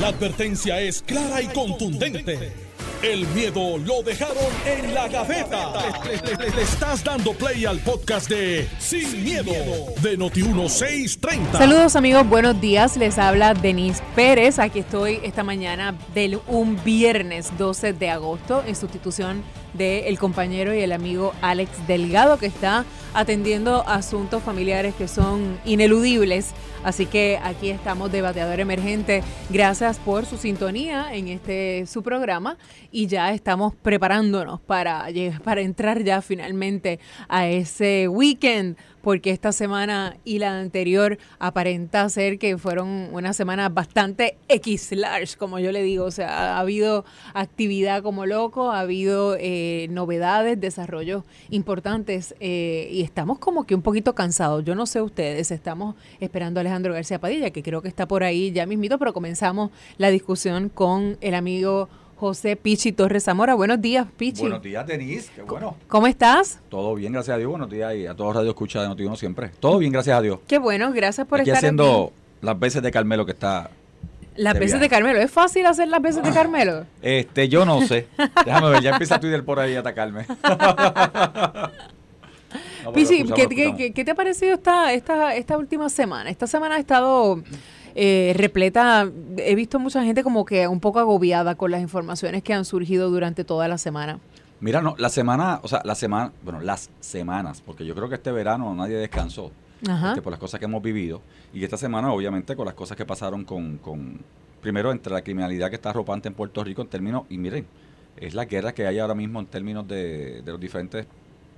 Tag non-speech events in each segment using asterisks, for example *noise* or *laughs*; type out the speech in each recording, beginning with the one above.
La advertencia es clara y contundente. El miedo lo dejaron en la gaveta. Le, estás dando play al podcast de Sin, miedo, de Noti1630. Saludos amigos, buenos días. Les habla Denise Pérez. Aquí estoy esta mañana del un viernes 12 de agosto en sustitución del compañero y el amigo Alex Delgado que está atendiendo asuntos familiares que son ineludibles. Así que aquí estamos de bateador emergente. Gracias por su sintonía en este su programa y ya estamos preparándonos para, para entrar ya finalmente a ese weekend porque esta semana y la anterior aparenta ser que fueron una semana bastante X-large, como yo le digo. O sea, ha habido actividad como loco, ha habido eh, novedades, desarrollos importantes eh, y estamos como que un poquito cansados. Yo no sé ustedes, estamos esperando a Alejandro García Padilla, que creo que está por ahí ya mismito, pero comenzamos la discusión con el amigo José Pichi Torres Zamora. Buenos días, Pichi. Buenos días, Denise. Qué bueno. ¿Cómo estás? Todo bien, gracias a Dios. Buenos días y a todos Radio Escucha de Notiuno siempre. Todo bien, gracias a Dios. Qué bueno, gracias por aquí estar haciendo las veces de Carmelo que está. Las veces de Carmelo. ¿Es fácil hacer las veces de Carmelo? Este, yo no sé. *laughs* Déjame ver, ya empieza Twitter por ahí a atacarme. *laughs* no, Pichi, ¿qué, ¿qué, ¿qué, te ha parecido esta, esta, esta última semana? Esta semana ha estado eh, repleta, he visto mucha gente como que un poco agobiada con las informaciones que han surgido durante toda la semana. Mira, no, la semana, o sea, la semana, bueno, las semanas, porque yo creo que este verano nadie descansó este, por las cosas que hemos vivido y esta semana obviamente con las cosas que pasaron con, con primero entre la criminalidad que está arropante en Puerto Rico en términos, y miren, es la guerra que hay ahora mismo en términos de, de los diferentes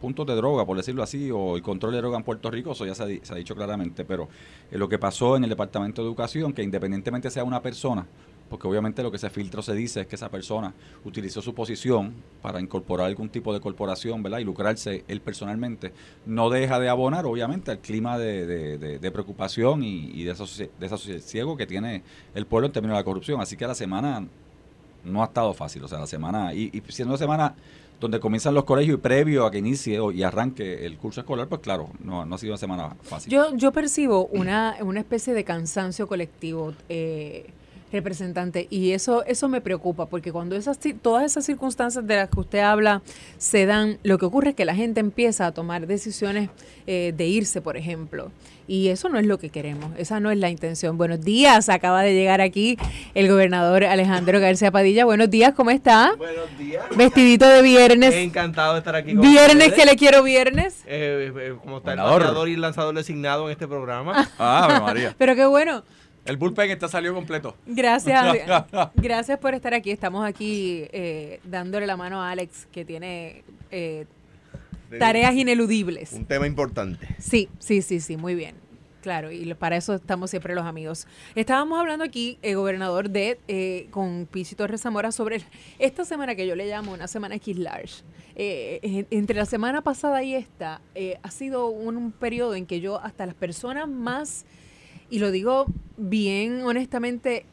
puntos de droga, por decirlo así, o el control de droga en Puerto Rico, eso ya se ha, dicho claramente, pero eh, lo que pasó en el Departamento de Educación, que independientemente sea una persona, porque obviamente lo que se filtra se dice es que esa persona utilizó su posición para incorporar algún tipo de corporación, ¿verdad? Y lucrarse él personalmente, no deja de abonar, obviamente, al clima de, preocupación y, de, desasosiego que tiene el pueblo en términos de la corrupción. Así que la semana no ha estado fácil, o sea, la semana, y, y siendo una semana donde comienzan los colegios y previo a que inicie y arranque el curso escolar, pues claro, no, no ha sido una semana fácil. Yo, yo percibo una, una especie de cansancio colectivo. Eh, representante y eso eso me preocupa porque cuando esas todas esas circunstancias de las que usted habla se dan lo que ocurre es que la gente empieza a tomar decisiones eh, de irse por ejemplo y eso no es lo que queremos, esa no es la intención. Buenos días, acaba de llegar aquí el gobernador Alejandro García Padilla. Buenos días, ¿cómo está? Buenos días. Vestidito de viernes. Encantado de estar aquí con Viernes que le quiero viernes. Eh, eh, como está el gobernador y lanzador designado en este programa. Ah, María. Pero qué bueno. El bullpen está salió completo. Gracias, *laughs* gracias por estar aquí. Estamos aquí eh, dándole la mano a Alex, que tiene eh, Tareas ineludibles. Un tema importante. Sí, sí, sí, sí, muy bien. Claro, y para eso estamos siempre los amigos. Estábamos hablando aquí, el eh, gobernador, de eh, con Pichi Torres Zamora sobre *laughs* esta semana que yo le llamo una semana X large. Eh, entre la semana pasada y esta, ha sido un, periodo en que yo, hasta las personas más, y lo digo bien honestamente,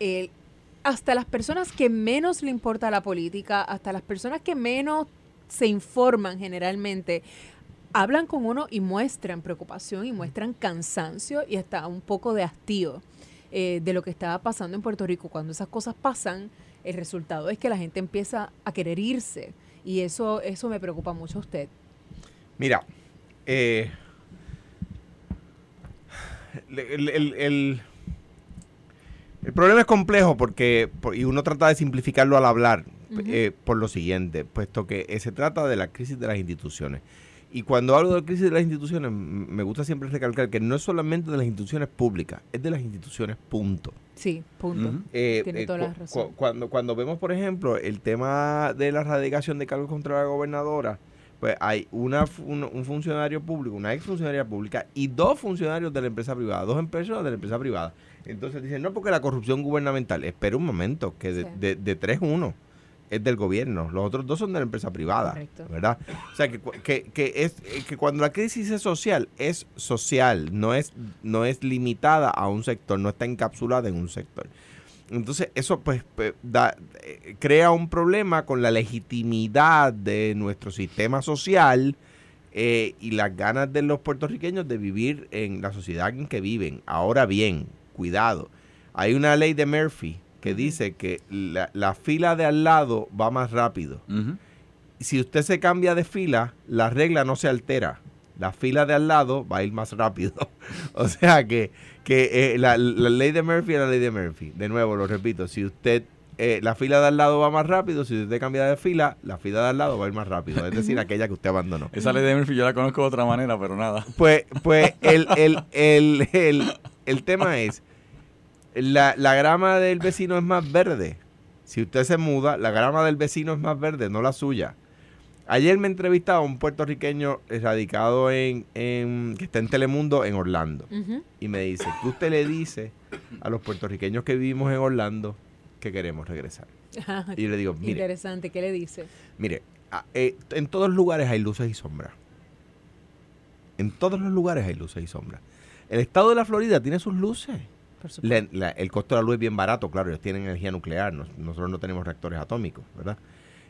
hasta las personas que menos le importa la política, hasta las personas que menos se informan generalmente, hablan con uno y muestran preocupación y muestran cansancio y hasta un poco de hastío eh, de lo que estaba pasando en Puerto Rico. Cuando esas cosas pasan, el resultado es que la gente empieza a querer irse y eso, eso me preocupa mucho a usted. Mira, eh, el, el, problema es complejo porque y uno trata de simplificarlo al hablar. Eh, por lo siguiente, puesto que eh, se trata de la crisis de las instituciones. Y cuando hablo de la crisis de las instituciones, me gusta siempre recalcar que no es solamente de las instituciones públicas, es de las instituciones, punto. Sí, punto. Eh, Tiene toda la razón. cuando, cuando vemos, por ejemplo, el tema de la radicación de cargos contra la gobernadora, pues hay una, un, funcionario público, una ex funcionaria pública y dos funcionarios de la empresa privada, dos empresas de la empresa privada. Entonces dicen, no, porque la corrupción gubernamental, espera un momento, que de, de, de 3-1 es del gobierno, los otros dos son de la empresa privada, ¿verdad? O sea, que, que, es, eh, que cuando la crisis es social, es social, no es, no es limitada a un sector, no está encapsulada en un sector. Entonces, eso pues, pues da, eh, crea un problema con la legitimidad de nuestro sistema social eh, y las ganas de los puertorriqueños de vivir en la sociedad en que viven. Ahora bien, cuidado, hay una ley de Murphy que dice que la, fila de al lado va más rápido. Si usted se cambia de fila, la regla no se altera. La fila de al lado va a ir más rápido. *laughs* o sea que, que eh, la, la, ley de Murphy es la ley de Murphy. De nuevo, lo repito, si usted eh, la fila de al lado va más rápido, si usted cambia de fila, la fila de al lado va a ir más rápido, es decir, *laughs* aquella que usted abandonó. Esa ley de Murphy yo la conozco de otra manera, pero nada. Pues, pues el, el, el, el, el *laughs* tema es, la, la grama del vecino es más verde. Si usted se muda, la grama del vecino es más verde, no la suya. Ayer me entrevistaba un puertorriqueño radicado en, en, que está en Telemundo en Orlando. Y me dice, ¿qué usted le dice a los puertorriqueños que vivimos en Orlando que queremos regresar. y yo le digo, mire. Interesante, ¿qué le dice? Mire, eh, en todos los lugares hay luces y sombras. En todos los lugares hay luces y sombras. El estado de la Florida tiene sus luces. El costo de la luz es bien barato, claro, ellos tienen energía nuclear, nosotros no tenemos reactores atómicos, ¿verdad?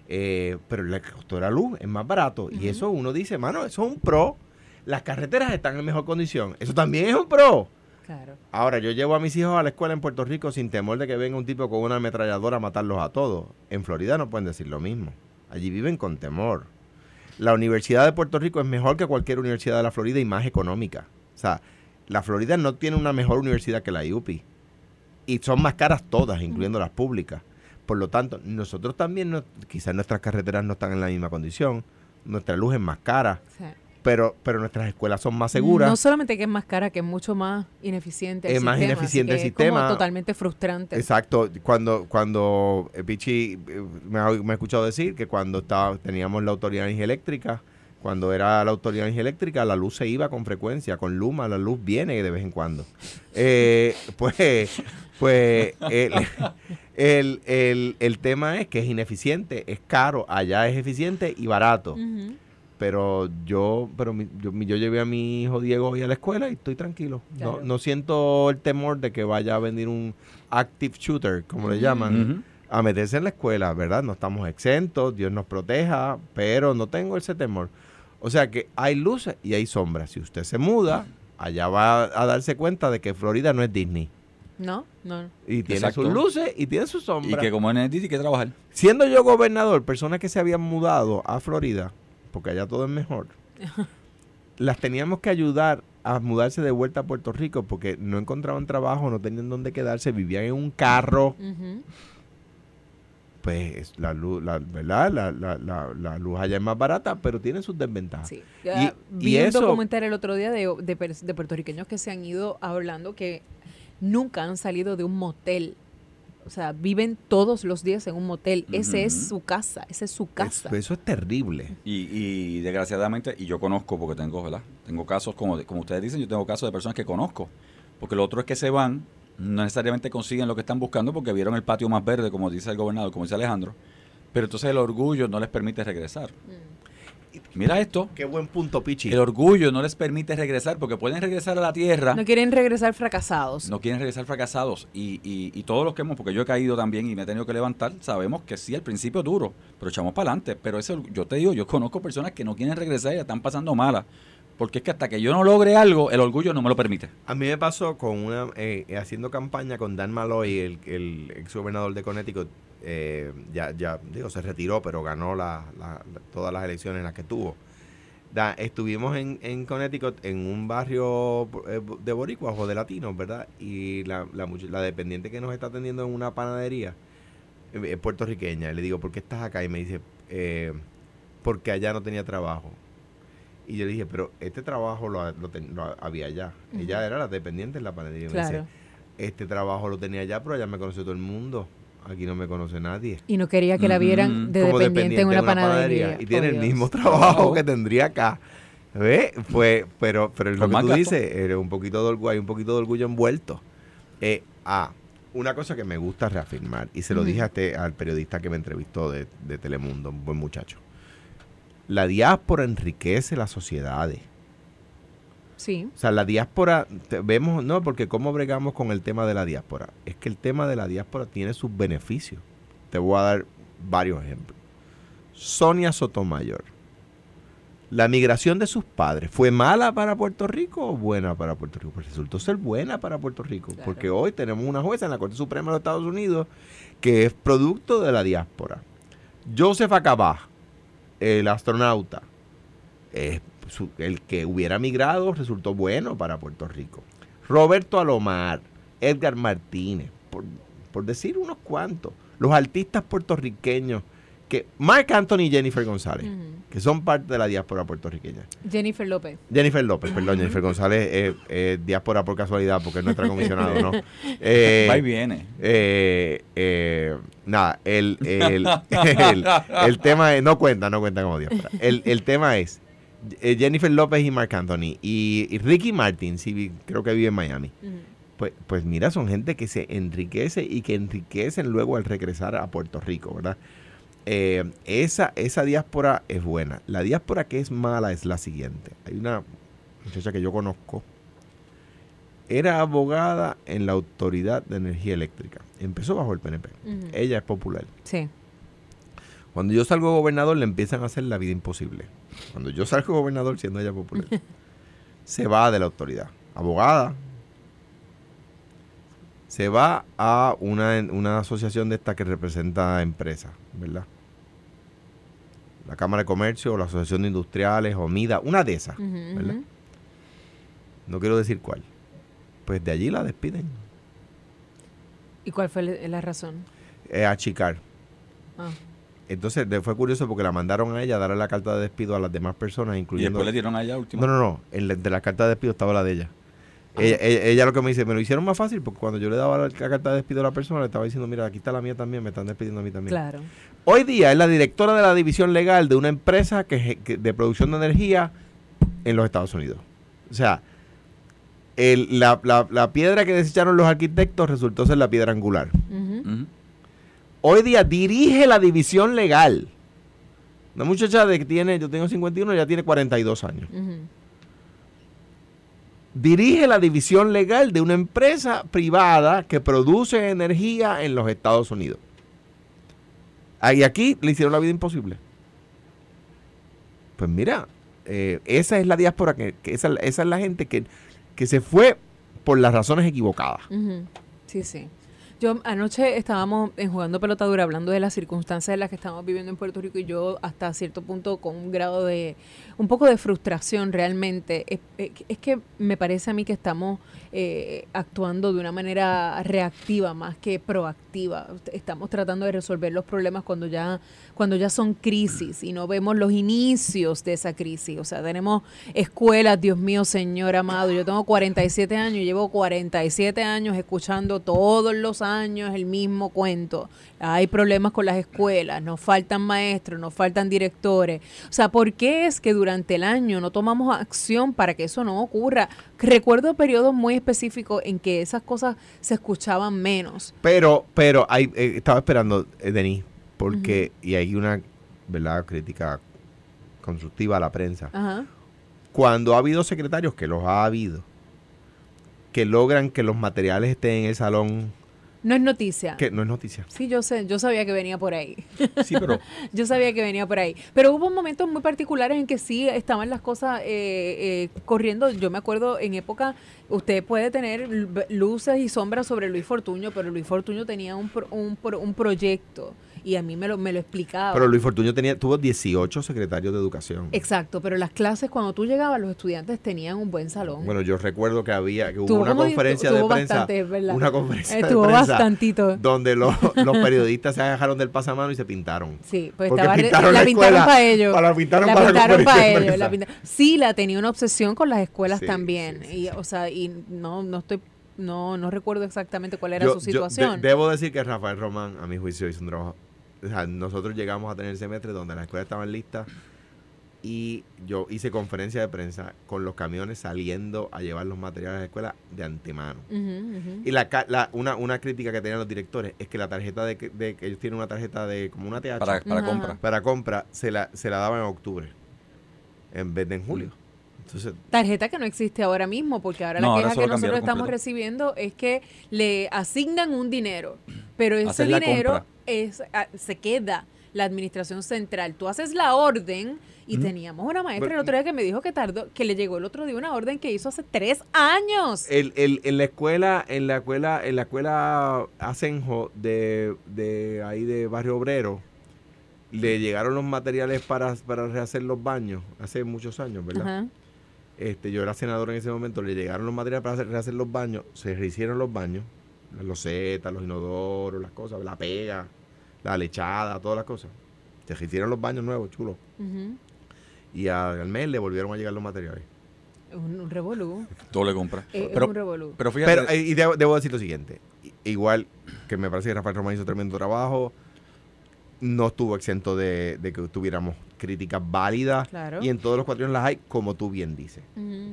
Eh, pero el costo de la luz es más barato y eso uno dice, mano, eso es un pro. Las carreteras están en mejor condición, eso también es un pro. Ahora, yo llevo a mis hijos a la escuela en Puerto Rico sin temor de que venga un tipo con una ametralladora a matarlos a todos. En Florida no pueden decir lo mismo. Allí viven con temor. La Universidad de Puerto Rico es mejor que cualquier universidad de la Florida y más económica. O sea, la Florida no tiene una mejor universidad que la IUPI. Y son más caras todas, incluyendo las públicas. Por lo tanto, nosotros también, quizás nuestras carreteras no están en la misma condición. Nuestra luz es más cara pero, pero nuestras escuelas son más seguras. No solamente que es más cara, que es mucho más ineficiente. es más ineficiente el sistema. Es como totalmente frustrante. Exacto. Cuando, cuando eh, Pichi eh, me ha, escuchado decir que cuando estaba, teníamos la autoridad de energía eléctrica, cuando era la autoridad eléctrica, la luz se iba con frecuencia. Con Luma, la luz viene de vez en cuando. Eh, *laughs* pues, pues el, el, el, tema es que es ineficiente, es caro. Allá es eficiente y barato pero yo pero yo, yo, llevé a mi hijo Diego hoy a la escuela y estoy tranquilo. No, no, siento el temor de que vaya a venir un active shooter, como le llaman, a meterse en la escuela, ¿verdad? No estamos exentos, Dios nos proteja, pero no tengo ese temor. O sea que hay luces y hay sombras. Si usted se muda, allá va a darse cuenta de que Florida no es Disney. No, no. Y tiene sus luces y tiene sus sombras. Y que como en Disney hay que trabajar. Siendo yo gobernador, personas que se habían mudado a Florida, porque allá todo es mejor, *laughs* las teníamos que ayudar a mudarse de vuelta a Puerto Rico porque no encontraban trabajo, no tenían dónde quedarse, vivían en un carro. Pues la luz, la, ¿verdad? La, la, la, luz allá es más barata, pero tiene sus desventajas. Sí. Y, vi un documental el otro día de, de, de puertorriqueños que se han ido hablando que nunca han salido de un motel o sea, viven todos los días en un motel. Ese es su casa, esa es su casa. Eso, es terrible. Y, y, desgraciadamente, y yo conozco, porque tengo, ¿verdad? Tengo casos, como, como ustedes dicen, yo tengo casos de personas que conozco. Porque lo otro es que se van, no necesariamente consiguen lo que están buscando porque vieron el patio más verde, como dice el gobernador, como dice Alejandro. Pero entonces el orgullo no les permite regresar. Mm. Mira esto. Qué buen punto, Pichi. El orgullo no les permite regresar porque pueden regresar a la tierra. No quieren regresar fracasados. No quieren regresar fracasados. Y, y, todos los que hemos, porque yo he caído también y me he tenido que levantar, sabemos que sí, al principio es duro, pero echamos para adelante. Pero eso, yo te digo, yo conozco personas que no quieren regresar y están pasando malas. Porque es que hasta que yo no logre algo, el orgullo no me lo permite. A mí me pasó con una, eh, haciendo campaña con Dan Malloy, el, ex gobernador de Connecticut, eh, ya, ya, digo, se retiró, pero ganó la, todas las elecciones en las que tuvo. estuvimos en, en, Connecticut en un barrio eh, de boricuas o de latinos, ¿verdad? Y la, la, dependiente que nos está atendiendo en una panadería eh, es puertorriqueña. le digo, ¿por qué estás acá? Y me dice, porque allá no tenía trabajo. Y yo le dije, pero este trabajo lo, había allá. Ella era la dependiente en la panadería. Dice, este trabajo lo tenía allá, pero allá me conoce todo el mundo aquí no me conoce nadie. Y no quería que la vieran de dependiente, en una, panadería. Y tiene el mismo *laughs* trabajo que tendría acá. ¿Ves? Pues, pero, pero lo que tú dices, un poquito de orgullo, hay un poquito de orgullo envuelto. Eh, ah, una cosa que me gusta reafirmar, y se lo dije a este, al periodista que me entrevistó de, de Telemundo, un buen muchacho. La diáspora enriquece las sociedades. Sí. O sea, la diáspora, vemos, no, porque cómo bregamos con el tema de la diáspora. Es que el tema de la diáspora tiene sus beneficios. Te voy a dar varios ejemplos. Sonia Sotomayor, ¿La migración de sus padres fue mala para Puerto Rico o buena para Puerto Rico? Pues resultó ser buena para Puerto Rico, porque hoy tenemos una jueza en la Corte Suprema de los Estados Unidos que es producto de la diáspora. Joseph Acabá, el astronauta, el que hubiera migrado resultó bueno para Puerto Rico. Roberto Alomar, Edgar Martínez, por, por decir unos cuantos, los artistas puertorriqueños que Mark Anthony y Jennifer González, que son parte de la diáspora puertorriqueña. Jennifer López. Jennifer López, perdón, Jennifer González es diáspora por casualidad porque es nuestra comisionada, ¿no? *laughs* Eh, Va y viene. Eh, eh, nada, el, el, el, tema es, no cuenta, no cuenta como diáspora. El, el tema es Jennifer López y Mark Anthony y, Ricky Martin, sí, creo que vive en Miami. Pues, pues mira, son gente que se enriquece y que enriquecen luego al regresar a Puerto Rico, ¿verdad? Eh, esa, esa diáspora es buena. La diáspora que es mala es la siguiente. Hay una muchacha que yo conozco. Era abogada en la Autoridad de Energía Eléctrica. Empezó bajo el PNP. Ella es popular. Sí. Cuando yo salgo gobernador le empiezan a hacer la vida imposible. Cuando yo salgo gobernador siendo ella popular. *laughs* se va de la autoridad. Abogada. Se va a una, una asociación de esta que representa empresas, ¿verdad? la Cámara de Comercio o la Asociación de Industriales o MIDA, una de esas, ¿verdad? No quiero decir cuál. Pues de allí la despiden. ¿Y cuál fue la razón? Eh, achicar. Ah. Entonces fue curioso porque la mandaron a ella a darle la carta de despido a las demás personas, incluyendo... ¿Y después le dieron a ella última? No, no, no. En de la carta de despido estaba la de ella. Ella, lo que me dice, me lo hicieron más fácil porque cuando yo le daba la, carta de despido a la persona, le estaba diciendo, mira, aquí está la mía también, me están despidiendo a mí también. Claro. Hoy día es la directora de la división legal de una empresa que, de producción de energía en los Estados Unidos. O sea, la, piedra que desecharon los arquitectos resultó ser la piedra angular. Hoy día dirige la división legal. Una muchacha de que tiene, yo tengo 51, ya tiene 42 años dirige la división legal de una empresa privada que produce energía en los Estados Unidos. Y aquí le hicieron la vida imposible. Pues mira, eh, esa es la diáspora, que, esa, es la gente que, que, se fue por las razones equivocadas. Sí, sí. Yo anoche estábamos en jugando pelotadura hablando de las circunstancias en las que estamos viviendo en Puerto Rico y yo hasta cierto punto con un grado de un poco de frustración realmente. Es, es que me parece a mí que estamos eh, actuando de una manera reactiva más que proactiva. Estamos tratando de resolver los problemas cuando ya, cuando ya son crisis y no vemos los inicios de esa crisis. O sea, tenemos escuelas, Dios mío, Señor amado. Yo tengo 47 años y llevo 47 años escuchando todos los años el mismo cuento. Hay problemas con las escuelas, nos faltan maestros, nos faltan directores. O sea, ¿por qué es que durante el año no tomamos acción para que eso no ocurra? Recuerdo periodos muy específicos en que esas cosas se escuchaban menos. Pero, pero hay, eh, estaba esperando, eh, Denis, porque, y hay una, ¿verdad?, crítica constructiva a la prensa. Cuando ha habido secretarios, que los ha habido, que logran que los materiales estén en el salón no es noticia. Que no es noticia. Sí, yo sé, yo sabía que venía por ahí. Sí, pero... *laughs* yo sabía que venía por ahí. Pero hubo momentos muy particulares en que sí estaban las cosas eh, eh, corriendo. Yo me acuerdo en época, usted puede tener luces y sombras sobre Luis Fortuño, pero Luis Fortuño tenía un, un, un proyecto y a mí me lo, me lo explicaba. Pero Luis Fortuño tenía, tuvo 18 secretarios de educación. Exacto, pero las clases cuando tú llegabas los estudiantes tenían un buen salón. Bueno, yo recuerdo que había, que hubo una conferencia de prensa. Una conferencia de prensa bastantito. donde los, *laughs* los periodistas se dejaron del pasamano y se pintaron. Sí, pues estaba, la, pintaron para ellos. la pintaron para, ellos. sí, la tenía una obsesión con las escuelas también. y, o sea, y no, no estoy no, no recuerdo exactamente cuál era su situación. debo decir que Rafael Román, a mi juicio, hizo un trabajo nosotros llegamos a tener el semestre donde las escuelas estaban listas y yo hice conferencia de prensa con los camiones saliendo a llevar los materiales a la escuela de antemano. Y la, una, una crítica que tenían los directores es que la tarjeta de, que ellos tienen una tarjeta de como una TH para, compra. Para compra se la, se la daban en octubre en vez de en julio. Entonces, tarjeta que no existe ahora mismo, porque ahora la queja que nosotros estamos recibiendo es que le asignan un dinero, pero ese dinero es, ah, se queda la administración central. Tú haces la orden y teníamos una maestra el otro día que me dijo que tardó, que le llegó el otro día una orden que hizo hace tres años. El, el, en la escuela, en la escuela, en la escuela Asenjo de, de ahí de Barrio Obrero, le llegaron los materiales para, para rehacer los baños hace muchos años, ¿verdad? Este, yo era senador en ese momento, le llegaron los materiales para rehacer los baños, se rehicieron los baños, las losetas, los inodoros, las cosas, la pega, la lechada, todas las cosas. Se rehicieron los baños nuevos, chulos y al mes le volvieron a llegar los materiales. Un, un revolú. Todo le compra. pero, un revolú. Pero fíjate. Pero, y debo, decir lo siguiente. Igual que me parece que Rafael Román hizo tremendo trabajo, no estuvo exento de, que tuviéramos críticas válidas. Y en todos los cuatro las hay, como tú bien dices.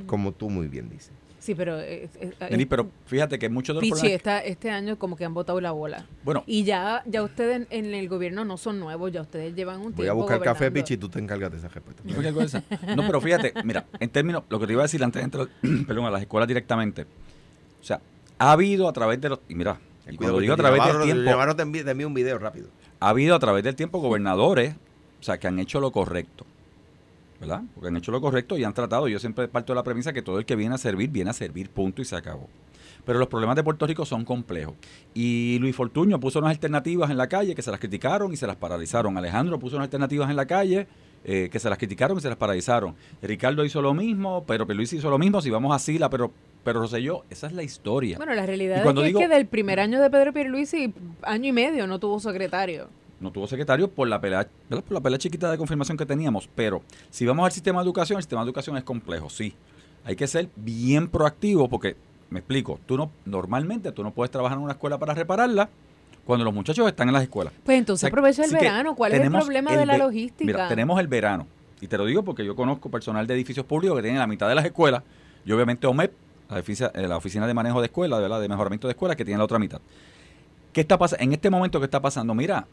Como tú muy bien dices. Sí, pero... Eh, eh, pero fíjate que muchos de los Pichi, este año como que han botado la bola. Bueno. Y ya ya ustedes en, el gobierno no son nuevos, ya ustedes llevan un tiempo Voy a buscar café, Pichi, y tú te encargas de esa respuesta. No, pero fíjate, mira, en términos, lo que te iba a decir antes de entrar *clears throat* perdón, a las escuelas directamente, o sea, ha habido a través de los... Y mira, cuando digo a través del tiempo... te envío un video rápido. Ha habido a través del tiempo gobernadores, o sea, que han hecho lo correcto ¿verdad? Porque han hecho lo correcto y han tratado. Yo siempre parto de la premisa que todo el que viene a servir, viene a servir, punto, y se acabó. Pero los problemas de Puerto Rico son complejos. Y Luis Fortuño puso unas alternativas en la calle que se las criticaron y se las paralizaron. Alejandro puso unas alternativas en la calle eh, que se las criticaron y se las paralizaron. Ricardo hizo lo mismo, pero Luis hizo lo mismo. Si vamos así, la pero pero yo esa es la historia. Bueno, la realidad es que, del primer año de Pedro Pierluisi, año y medio no tuvo secretario no tuvo secretario por la pelea, por la pelea chiquita de confirmación que teníamos. Pero si vamos al sistema de educación, el sistema de educación es complejo, sí. Hay que ser bien proactivo porque, me explico, tú no, normalmente tú no puedes trabajar en una escuela para repararla cuando los muchachos están en las escuelas. Pues entonces aprovecha el verano. ¿Cuál es el problema de la logística? Mira, tenemos el verano. Y te lo digo porque yo conozco personal de edificios públicos que tienen la mitad de las escuelas y obviamente OMEP, la oficina, eh, la oficina de manejo de escuelas, de mejoramiento de escuelas, que tiene la otra mitad. ¿Qué está pasando? En este momento, ¿qué está pasando? Mira,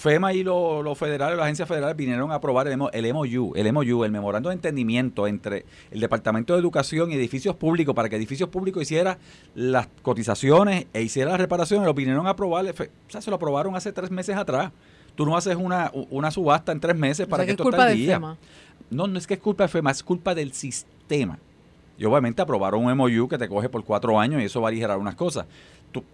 FEMA y los federales, las agencias federales vinieron a aprobar el, MOU, el MOU, el Memorando de Entendimiento entre el Departamento de Educación y Edificios Públicos para que Edificios Públicos hiciera las cotizaciones e hiciera las reparaciones. Lo vinieron a aprobar, o sea, se lo aprobaron hace tres meses atrás. Tú no haces una, una subasta en tres meses para que, esto esté al día. No, no es que es culpa de FEMA, es culpa del sistema. Y obviamente aprobaron un MOU que te coge por cuatro años y eso va a aligerar unas cosas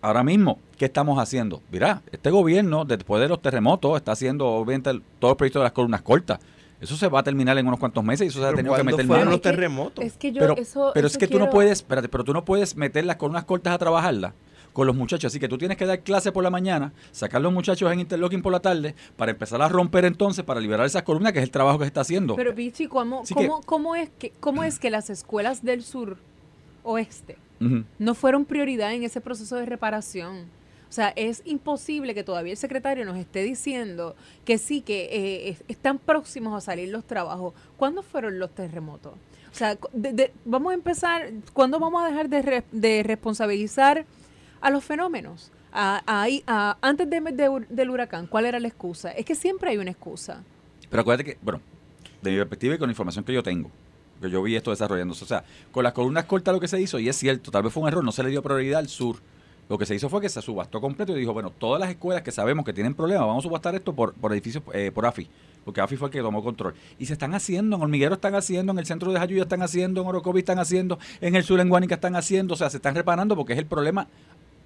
ahora mismo, ¿qué estamos haciendo? Mira, este gobierno, después de los terremotos, está haciendo obviamente todo el proyecto de las columnas cortas. Eso se va a terminar en unos cuantos meses y eso se ha tenido que meter fueron los terremotos? Es que yo pero, eso, pero es que tú no puedes, espérate, pero tú no puedes meter las columnas cortas a trabajarlas con los muchachos. Así que tú tienes que dar clase por la mañana, sacar los muchachos en interlocking por la tarde, para empezar a romper entonces, para liberar esas columnas, que es el trabajo que se está haciendo. Pero, Vichy, ¿cómo, cómo, cómo, es que, ¿cómo es que las escuelas del sur oeste no fueron prioridad en ese proceso de reparación. O sea, es imposible que todavía el secretario nos esté diciendo que sí, que eh, están próximos a salir los trabajos. ¿Cuándo fueron los terremotos? O sea, vamos a empezar, ¿cuándo vamos a dejar de, responsabilizar a los fenómenos? A, antes del huracán, ¿cuál era la excusa? Es que siempre hay una excusa. Pero acuérdate que, bueno, de mi perspectiva y con la información que yo tengo, que yo vi esto desarrollándose. O sea, con las columnas cortas lo que se hizo, y es cierto, tal vez fue un error, no se le dio prioridad al sur. Lo que se hizo fue que se subastó completo y dijo, bueno, todas las escuelas que sabemos que tienen problemas, vamos a subastar esto por, por edificios, eh, por AFI, porque AFI fue el que tomó control. Y se están haciendo, en Hormiguero están haciendo, en el centro de Jayuya están haciendo, en Orocovi están haciendo, en el sur en Guánica están haciendo, o sea, se están reparando porque es el problema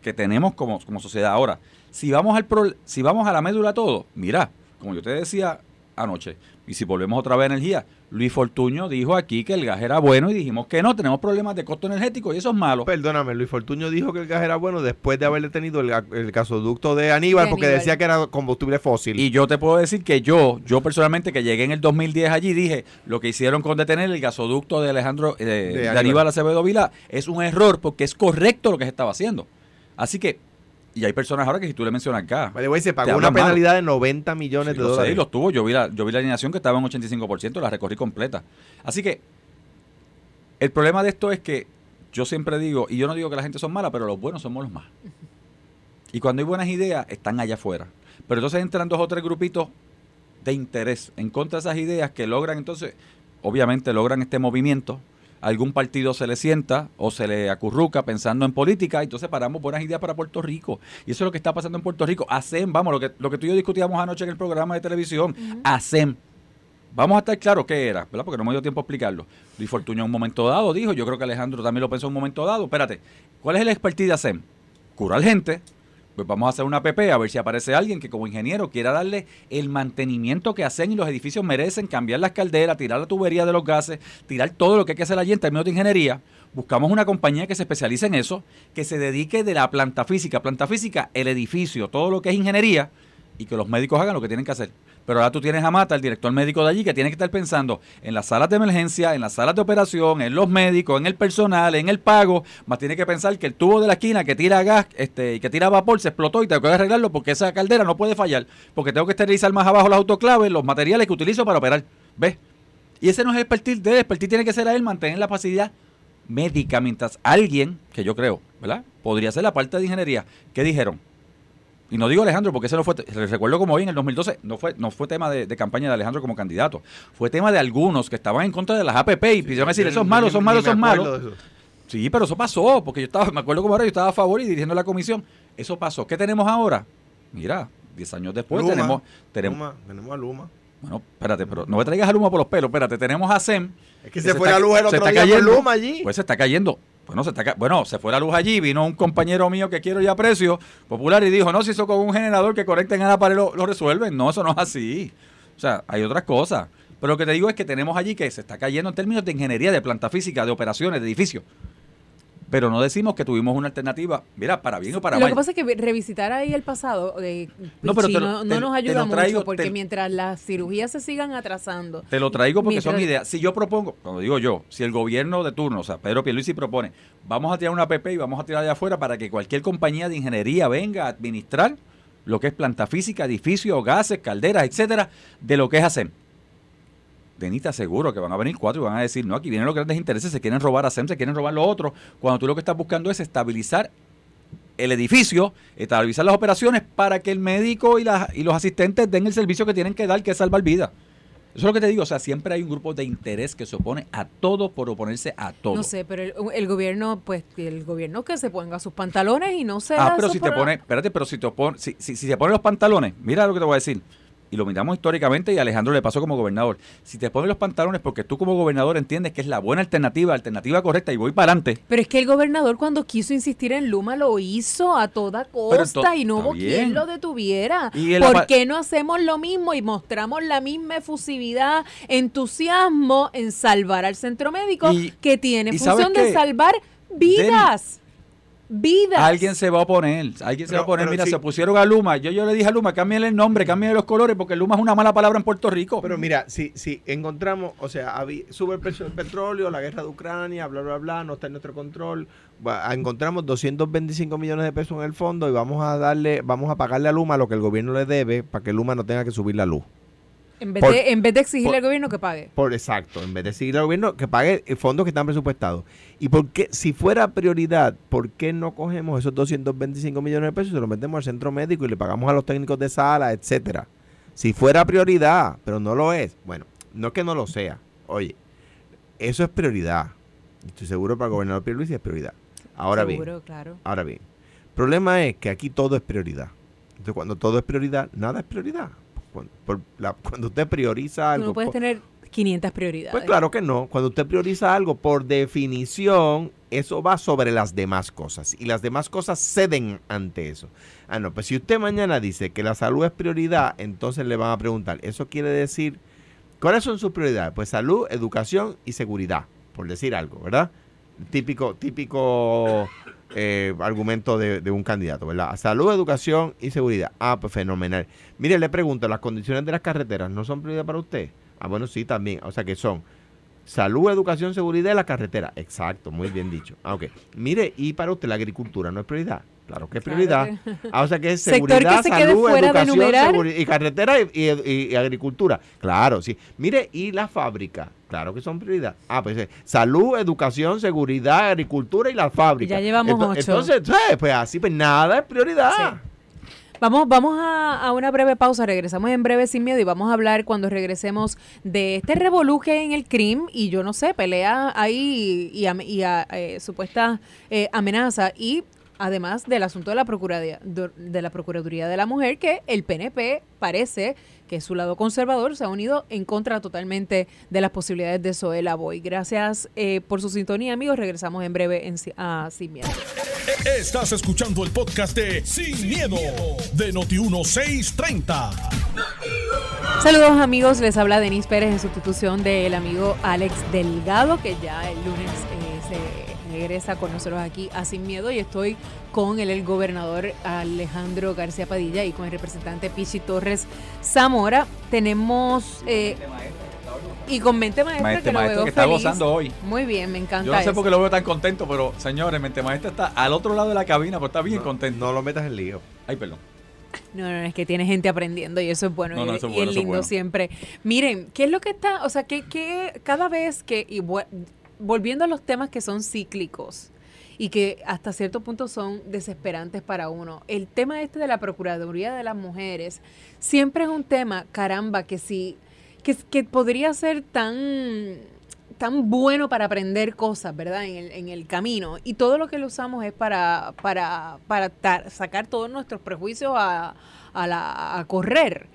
que tenemos como, como sociedad. Ahora, si vamos, al pro, si vamos a la médula todo, mira, como yo te decía anoche, y si volvemos otra vez a energía, Luis Fortuño dijo aquí que el gas era bueno y dijimos que no, tenemos problemas de costo energético y eso es malo. Perdóname, Luis Fortuño dijo que el gas era bueno después de haber detenido el, gasoducto de Aníbal porque decía que era combustible fósil. Y yo te puedo decir que yo, yo personalmente que llegué en el 2010 allí, dije, lo que hicieron con detener el gasoducto de Alejandro, eh, de, Aníbal Acevedo Vila es un error porque es correcto lo que se estaba haciendo. Así que y hay personas ahora que si tú le mencionas acá. se pagó una penalidad de 90 millones de dólares. Sí, los tuvo. Yo vi, la, yo vi la alineación que estaba en 85%, la recorrí completa. Así que el problema de esto es que yo siempre digo, y yo no digo que la gente son mala, pero los buenos somos los más. Y cuando hay buenas ideas, están allá afuera. Pero entonces entran dos o tres grupitos de interés en contra de esas ideas que logran entonces, obviamente logran este movimiento algún partido se le sienta o se le acurruca pensando en política, entonces paramos buenas ideas para Puerto Rico. Y eso es lo que está pasando en Puerto Rico. ASEM, vamos, lo que, lo que tú y yo discutíamos anoche en el programa de televisión, ASEM. Vamos a estar claros qué era, ¿verdad? Porque no me dio tiempo a explicarlo. Luis Fortuño en un momento dado dijo, yo creo que Alejandro también lo pensó en un momento dado. Espérate, ¿cuál es el expertise de ASEM? Curar gente, pues vamos a hacer una PP a ver si aparece alguien que como ingeniero quiera darle el mantenimiento que hacen y los edificios merecen, cambiar las calderas, tirar la tubería de los gases, tirar todo lo que hay que hacer allí en términos de ingeniería. Buscamos una compañía que se especialice en eso, que se dedique de la planta física, planta física, el edificio, todo lo que es ingeniería y que los médicos hagan lo que tienen que hacer. Pero ahora tú tienes a Mata, el director médico de allí, que tiene que estar pensando en las salas de emergencia, en las salas de operación, en los médicos, en el personal, en el pago, más tiene que pensar que el tubo de la esquina que tira gas este, y que tira vapor se explotó y tengo que arreglarlo porque esa caldera no puede fallar, porque tengo que esterilizar más abajo las autoclaves, los materiales que utilizo para operar. ¿Ves? Y ese no es el expertise de él, tiene que ser a él mantener la facilidad médica, mientras alguien, que yo creo, ¿verdad? Podría ser la parte de ingeniería. ¿Qué dijeron? Y no digo Alejandro porque ese no fue, recuerdo como hoy en el 2012, no fue, no fue tema de, campaña de Alejandro como candidato, fue tema de algunos que estaban en contra de las APP y pidieron decir, esos malos, son malos, son malos. Sí, pero eso pasó, porque yo estaba, me acuerdo como ahora, yo estaba a favor y dirigiendo la comisión. Eso pasó. ¿Qué tenemos ahora? Mira, 10 años después tenemos, tenemos... tenemos a Luma. Bueno, espérate, pero no me traigas a Luma por los pelos, espérate, tenemos a SEM. Es que, se, fue la luz el otro día cayendo, Luma allí. Pues se está cayendo. Bueno se, está, bueno, se fue la luz allí, vino un compañero mío que quiero y aprecio, popular, y dijo, no, si eso con un generador que conecten a la pared lo, resuelven. No, eso no es así. O sea, hay otras cosas. Pero lo que te digo es que tenemos allí que se está cayendo en términos de ingeniería, de planta física, de operaciones, de edificios pero no decimos que tuvimos una alternativa, mira, para bien o para mal. Lo que pasa es que revisitar ahí el pasado eh, no, no, nos ayuda mucho, porque mientras las cirugías se sigan atrasando. Te lo traigo porque son ideas. Si yo propongo, cuando digo yo, si el gobierno de turno, o sea, Pedro Pierluisi propone, vamos a tirar una PP y vamos a tirar de afuera para que cualquier compañía de ingeniería venga a administrar lo que es planta física, edificios, gases, calderas, etcétera, de lo que es hacer Denita, seguro que van a venir cuatro y van a decir, no, aquí vienen los grandes intereses, se quieren robar a SEM, se quieren robar lo otro, cuando tú lo que estás buscando es estabilizar el edificio, estabilizar las operaciones para que el médico y, y los asistentes den el servicio que tienen que dar, que es salvar vidas. Eso es lo que te digo, o sea, siempre hay un grupo de interés que se opone a todo por oponerse a todo. No sé, pero el, gobierno, pues, el gobierno que se ponga sus pantalones y no se... Ah, pero si te pone, espérate, pero si te opone, si, si, si se ponen los pantalones, mira lo que te voy a decir y lo miramos históricamente y Alejandro le pasó como gobernador. Si te pones los pantalones porque tú como gobernador entiendes que es la buena alternativa, alternativa correcta y voy para adelante. Pero es que el gobernador cuando quiso insistir en Luma lo hizo a toda costa y no hubo quien lo detuviera. ¿Por qué no hacemos lo mismo y mostramos la misma efusividad, entusiasmo en salvar al centro médico que tiene función de salvar vidas? Vidas. Alguien se va a oponer, alguien se va a poner, mira, se pusieron a Luma, yo, yo le dije a Luma, cámbiale el nombre, cámbiale los colores, porque Luma es una mala palabra en Puerto Rico. Pero mira, si, si encontramos, o sea, sube el precio del petróleo, la guerra de Ucrania, bla, bla, bla, no está en nuestro control, encontramos 225 millones de pesos en el fondo y vamos a darle, vamos a pagarle a Luma lo que el gobierno le debe para que Luma no tenga que subir la luz. En vez, de, en vez de exigirle al gobierno que pague. Por exacto, en vez de exigirle al gobierno que pague fondos que están presupuestados. Y porque si fuera prioridad, ¿por qué no cogemos esos 225 millones de pesos y se los metemos al centro médico y le pagamos a los técnicos de sala, etcétera? Si fuera prioridad, pero no lo es. Bueno, no es que no lo sea. Oye, eso es prioridad. Estoy seguro para el gobernador Pierluisi es prioridad. Ahora seguro, bien. Claro. Ahora bien. El problema es que aquí todo es prioridad. Entonces, cuando todo es prioridad, nada es prioridad. Cuando, usted prioriza algo... no puedes tener 500 prioridades. Pues claro que no. Cuando usted prioriza algo, por definición, eso va sobre las demás cosas. Y las demás cosas ceden ante eso. Ah, no, pues si usted mañana dice que la salud es prioridad, entonces le van a preguntar, ¿eso quiere decir cuáles son sus prioridades? Pues salud, educación y seguridad, por decir algo, ¿verdad? Típico, típico eh, argumento de, un candidato, ¿verdad? Salud, educación y seguridad. Ah, pues fenomenal. Mire, le pregunto, ¿las condiciones de las carreteras no son prioridad para usted? Ah, bueno, sí, también. O sea que son salud, educación, seguridad y la carretera. Exacto, muy bien dicho. Ah, ok. Mire, y para usted la agricultura no es prioridad. Claro que es prioridad. Ah, o sea que es seguridad, salud, educación y carretera y, agricultura. Claro, sí. Mire, y la fábrica. Claro que son prioridad. Ah, pues eh, salud, educación, seguridad, agricultura y la fábrica. Ya llevamos entonces, ocho. Entonces, pues así, pues nada es prioridad. Vamos, vamos a, una breve pausa, regresamos en breve sin miedo y vamos a hablar cuando regresemos de este revoluje en el crimen y yo no sé, pelea ahí y, y, eh, supuesta eh, amenaza y además del asunto de la Procuraduría, de la Procuraduría de la Mujer, que el PNP parece que su lado conservador se ha unido en contra totalmente de las posibilidades de Zoela Boy. Gracias eh, por su sintonía, amigos. Regresamos en breve en, a Sin Miedo. Estás escuchando el podcast de Sin, Miedo, de Noti1630. Saludos amigos, les habla Denis Pérez en sustitución del amigo Alex Delgado, que ya el lunes eh, se regresa con nosotros aquí a Sin Miedo y estoy con el, el gobernador Alejandro García Padilla y con el representante Pichi Torres Zamora. Tenemos... Eh, y con Mente Maestra, que lo veo que está gozando hoy. Muy bien, me encanta. Yo no sé por qué lo veo tan contento, pero señores, Mente Maestra está al otro lado de la cabina, pero está bien contento. No lo metas en lío. Ay, perdón. No, no, es que tiene gente aprendiendo y eso es bueno y, es lindo siempre. Miren, ¿qué es lo que está? O sea, que, que cada vez que, volviendo a los temas que son cíclicos y que hasta cierto punto son desesperantes para uno, el tema este de la Procuraduría de las Mujeres siempre es un tema, caramba, que sí, que, que podría ser tan tan bueno para aprender cosas, ¿verdad? En el, en el camino. Y todo lo que lo usamos es para, para, para sacar todos nuestros prejuicios a, a, correr.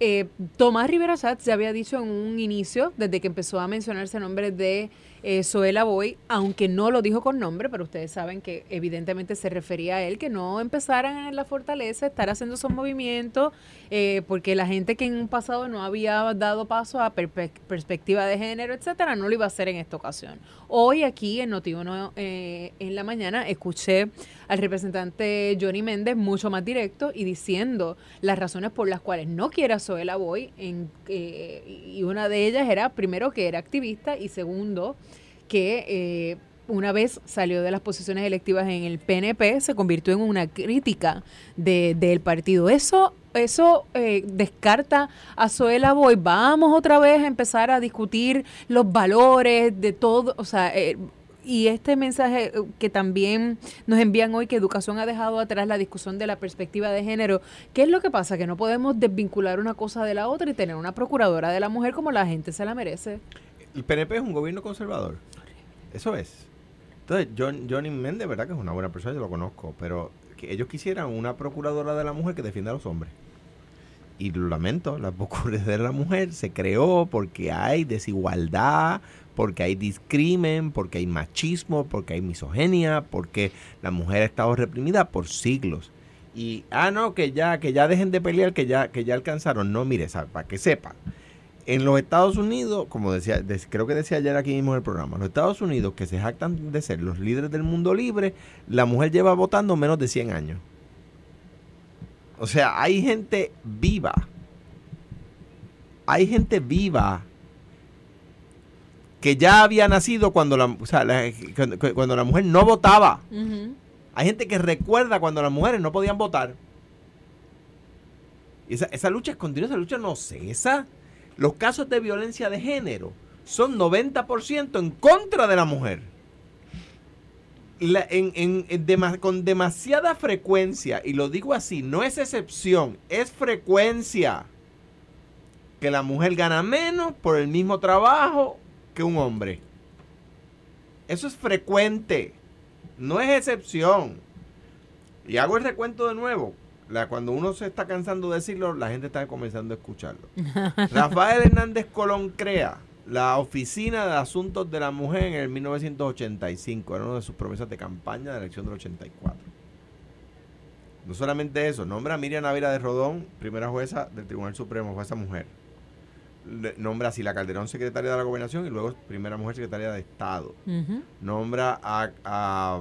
Eh, Tomás Rivera Schatz ya había dicho en un inicio, desde que empezó a mencionarse el nombre de eh, Boy, aunque no lo dijo con nombre, pero ustedes saben que evidentemente se refería a él, que no empezaran en la fortaleza, estar haciendo esos movimientos, eh, porque la gente que en un pasado no había dado paso a perspectiva de género, etcétera, no lo iba a hacer en esta ocasión. Hoy aquí en Notiuno eh, en la mañana escuché al representante Johnny Méndez mucho más directo y diciendo las razones por las cuales no quiere a Zoela Boy, en, y una de ellas era primero que era activista y segundo que eh, una vez salió de las posiciones electivas en el PNP, se convirtió en una crítica del partido. Eso, eso eh, descarta a Zoela Boy. Vamos otra vez a empezar a discutir los valores de todo, o sea, eh, y este mensaje que también nos envían hoy, que Educación ha dejado atrás la discusión de la perspectiva de género, ¿qué es lo que pasa? Que no podemos desvincular una cosa de la otra y tener una procuradora de la mujer como la gente se la merece. El PNP es un gobierno conservador. Eso es. Entonces, John, Johnny Méndez, verdad que es una buena persona, yo lo conozco, pero ellos quisieran una procuradora de la mujer que defienda a los hombres. Y lo lamento, la *laughs* Procuraduría de la Mujer se creó porque hay desigualdad, porque hay discrimen, porque hay machismo, porque hay misoginia, porque la mujer ha estado reprimida por siglos. Y, ah, no, que ya, que ya dejen de pelear, que ya, que ya alcanzaron. No, mire, para que sepan, en los Estados Unidos, como decía, creo que decía ayer aquí mismo en el programa, los Estados Unidos que se jactan de ser los líderes del mundo libre, la mujer lleva votando menos de 100 años. O sea, hay gente viva. Hay gente viva que ya había nacido cuando la, cuando, la mujer no votaba. Hay gente que recuerda cuando las mujeres no podían votar. Y esa, esa lucha es continua, esa lucha no cesa. Los casos de violencia de género son 90% en contra de la mujer. con demasiada frecuencia, y lo digo así, no es excepción, es frecuencia que la mujer gana menos por el mismo trabajo que un hombre. Eso es frecuente, no es excepción. Y hago el recuento de nuevo cuando uno se está cansando de decirlo, la gente está comenzando a escucharlo. *laughs* Rafael Hernández Colón crea la Oficina de Asuntos de la Mujer en el 1985. Era una de sus promesas de campaña de la elección del 84. No solamente eso, nombra a Miriam Ávila de Rodón, primera jueza del Tribunal Supremo, jueza mujer. nombra a Sila Calderón, secretaria de la Gobernación, y luego primera mujer secretaria de Estado. Nombra a a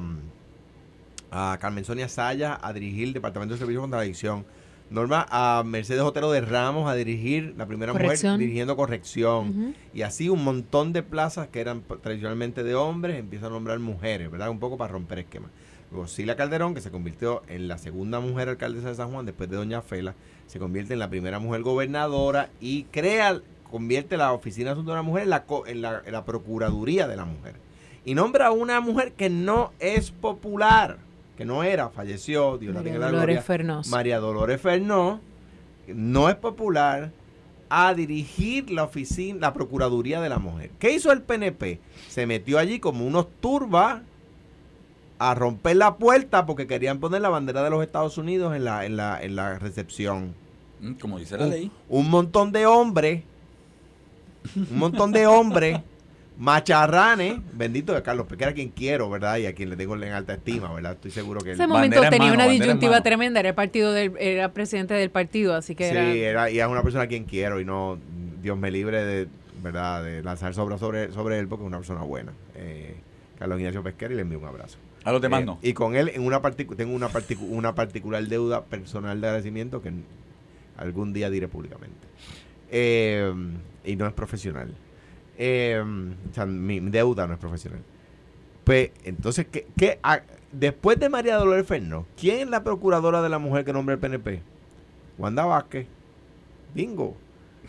Carmen Sonia Saya a dirigir el Departamento de Servicios contra la Adicción. Norma a Mercedes Otero de Ramos a dirigir, la primera mujer dirigiendo corrección. Y así un montón de plazas que eran tradicionalmente de hombres, empiezan a nombrar mujeres, ¿verdad? Un poco para romper esquemas. Luego Sila Calderón, que se convirtió en la segunda mujer alcaldesa de San Juan después de Doña Fela, se convierte en la primera mujer gobernadora y crea, convierte la Oficina de Asuntos de la Mujer en la, en la, en la Procuraduría de la Mujer. Y nombra a una mujer que no es popular que no era, falleció, Dios María la Dolores Fernós. María Dolores Fernós, no es popular, a dirigir la oficina, la Procuraduría de la Mujer. ¿Qué hizo el PNP? Se metió allí como unos turbas a romper la puerta porque querían poner la bandera de los Estados Unidos en la, en la, en la recepción. Mm, como dice la ley. Un montón de hombres, un montón de hombres macharranes, bendito de Carlos que era quien quiero, ¿verdad? Y a quien le tengo en alta estima, ¿verdad? Estoy seguro que... En ese momento tenía una disyuntiva tremenda, era el partido del, era presidente del partido, así que sí, era... y es una persona a quien quiero y no, Dios me libre de, ¿verdad? De lanzar sobre, sobre, sobre él porque es una persona buena. Eh, Carlos Ignacio Pesquera y le envío un abrazo. A los demás eh, no. Y con él en una tengo una, una particular deuda personal de agradecimiento que algún día diré públicamente. Eh, y no es profesional. Sea, mi deuda no es profesional. Pues, entonces, ¿qué, qué después de María Dolores Ferno, ¿quién es la procuradora de la mujer que nombra el PNP? Wanda Vázquez. Bingo.